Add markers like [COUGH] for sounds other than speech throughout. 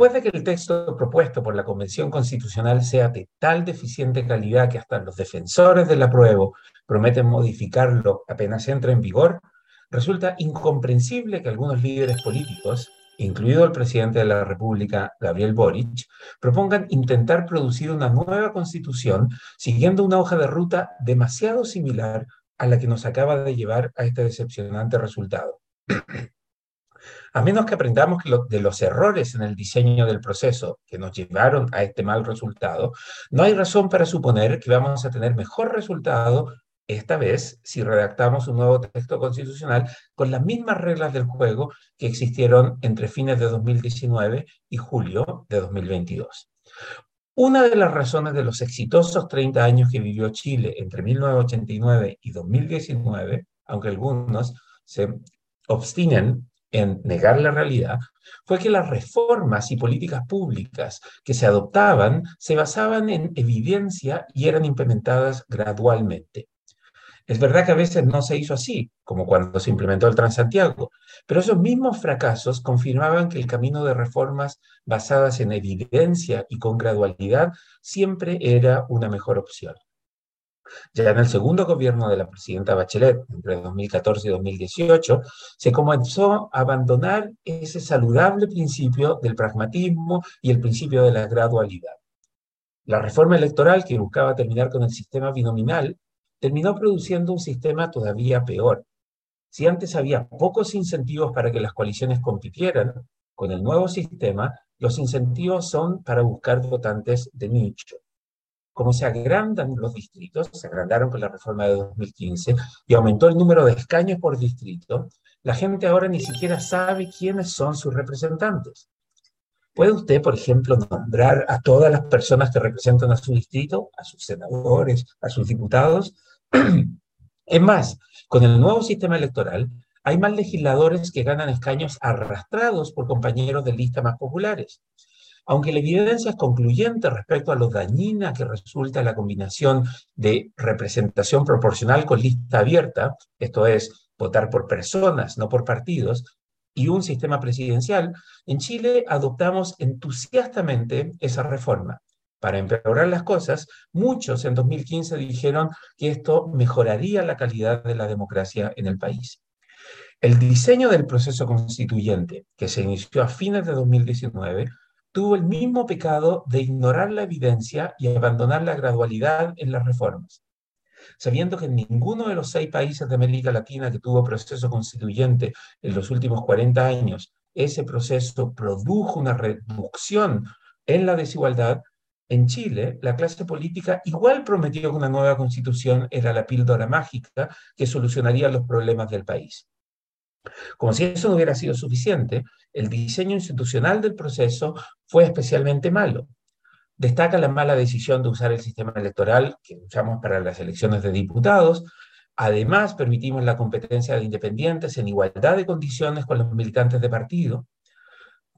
Después de que el texto propuesto por la Convención Constitucional sea de tal deficiente calidad que hasta los defensores del apruebo prometen modificarlo apenas entre en vigor, resulta incomprensible que algunos líderes políticos, incluido el presidente de la República, Gabriel Boric, propongan intentar producir una nueva constitución siguiendo una hoja de ruta demasiado similar a la que nos acaba de llevar a este decepcionante resultado. A menos que aprendamos de los errores en el diseño del proceso que nos llevaron a este mal resultado, no hay razón para suponer que vamos a tener mejor resultado esta vez si redactamos un nuevo texto constitucional con las mismas reglas del juego que existieron entre fines de 2019 y julio de 2022. Una de las razones de los exitosos 30 años que vivió Chile entre 1989 y 2019, aunque algunos se obstinen en negar la realidad fue que las reformas y políticas públicas que se adoptaban se basaban en evidencia y eran implementadas gradualmente. Es verdad que a veces no se hizo así, como cuando se implementó el Transantiago, pero esos mismos fracasos confirmaban que el camino de reformas basadas en evidencia y con gradualidad siempre era una mejor opción. Ya en el segundo gobierno de la presidenta Bachelet, entre 2014 y 2018, se comenzó a abandonar ese saludable principio del pragmatismo y el principio de la gradualidad. La reforma electoral que buscaba terminar con el sistema binominal terminó produciendo un sistema todavía peor. Si antes había pocos incentivos para que las coaliciones compitieran, con el nuevo sistema los incentivos son para buscar votantes de nicho como se agrandan los distritos, se agrandaron con la reforma de 2015 y aumentó el número de escaños por distrito, la gente ahora ni siquiera sabe quiénes son sus representantes. ¿Puede usted, por ejemplo, nombrar a todas las personas que representan a su distrito, a sus senadores, a sus diputados? [CLEARS THROAT] es más, con el nuevo sistema electoral, hay más legisladores que ganan escaños arrastrados por compañeros de lista más populares. Aunque la evidencia es concluyente respecto a lo dañina que resulta la combinación de representación proporcional con lista abierta, esto es, votar por personas, no por partidos, y un sistema presidencial, en Chile adoptamos entusiastamente esa reforma. Para empeorar las cosas, muchos en 2015 dijeron que esto mejoraría la calidad de la democracia en el país. El diseño del proceso constituyente, que se inició a fines de 2019, tuvo el mismo pecado de ignorar la evidencia y abandonar la gradualidad en las reformas. Sabiendo que en ninguno de los seis países de América Latina que tuvo proceso constituyente en los últimos 40 años, ese proceso produjo una reducción en la desigualdad, en Chile, la clase política igual prometió que una nueva constitución era la píldora mágica que solucionaría los problemas del país. Como si eso no hubiera sido suficiente, el diseño institucional del proceso fue especialmente malo. Destaca la mala decisión de usar el sistema electoral que usamos para las elecciones de diputados. Además, permitimos la competencia de independientes en igualdad de condiciones con los militantes de partido.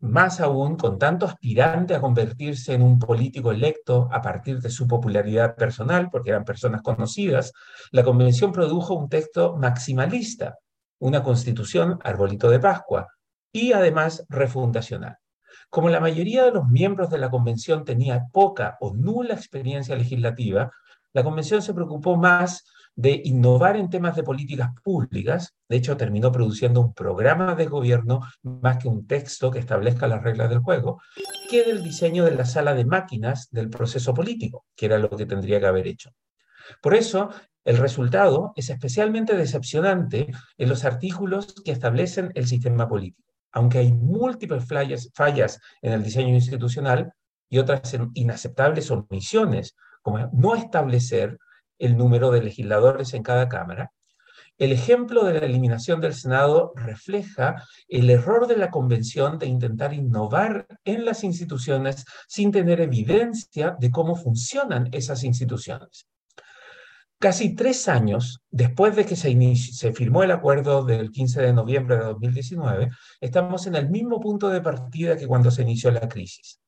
Más aún, con tanto aspirante a convertirse en un político electo a partir de su popularidad personal, porque eran personas conocidas, la convención produjo un texto maximalista, una constitución arbolito de Pascua y además refundacional. Como la mayoría de los miembros de la convención tenía poca o nula experiencia legislativa, la convención se preocupó más de innovar en temas de políticas públicas, de hecho terminó produciendo un programa de gobierno más que un texto que establezca las reglas del juego, que del diseño de la sala de máquinas del proceso político, que era lo que tendría que haber hecho. Por eso, el resultado es especialmente decepcionante en los artículos que establecen el sistema político. Aunque hay múltiples fallas, en el diseño institucional y otras inaceptables omisiones, como no establecer el número de legisladores en cada Cámara, el ejemplo de la eliminación del Senado refleja el error de la Convención de intentar innovar en las instituciones sin tener evidencia de cómo funcionan esas instituciones. Casi tres años después de que se, firmó el acuerdo del 15 de noviembre de 2019, estamos en el mismo punto de partida que cuando se inició la crisis.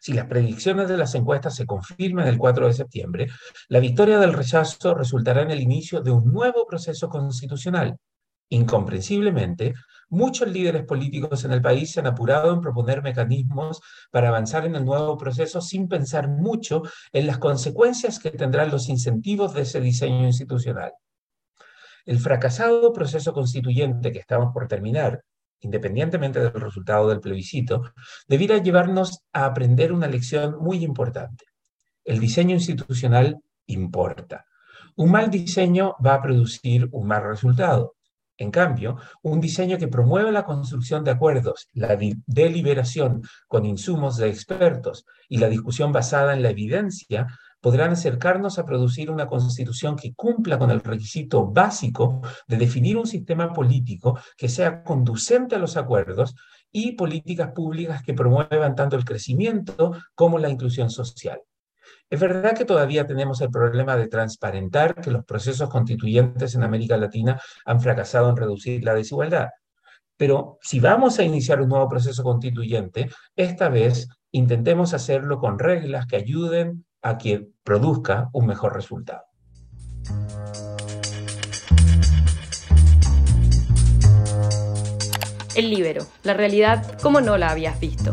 Si las predicciones de las encuestas se confirman el 4 de septiembre, la victoria del rechazo resultará en el inicio de un nuevo proceso constitucional. Incomprensiblemente, muchos líderes políticos en el país se han apurado en proponer mecanismos para avanzar en el nuevo proceso sin pensar mucho en las consecuencias que tendrán los incentivos de ese diseño institucional. El fracasado proceso constituyente que estamos por terminar, independientemente del resultado del plebiscito, debiera llevarnos a aprender una lección muy importante. El diseño institucional importa. Un mal diseño va a producir un mal resultado. En cambio, un diseño que promueve la construcción de acuerdos, la deliberación con insumos de expertos y la discusión basada en la evidencia podrán acercarnos a producir una constitución que cumpla con el requisito básico de definir un sistema político que sea conducente a los acuerdos y políticas públicas que promuevan tanto el crecimiento como la inclusión social. Es verdad que todavía tenemos el problema de transparentar que los procesos constituyentes en América Latina han fracasado en reducir la desigualdad. Pero si vamos a iniciar un nuevo proceso constituyente, esta vez intentemos hacerlo con reglas que ayuden a que produzca un mejor resultado. El libero, la realidad como no la habías visto.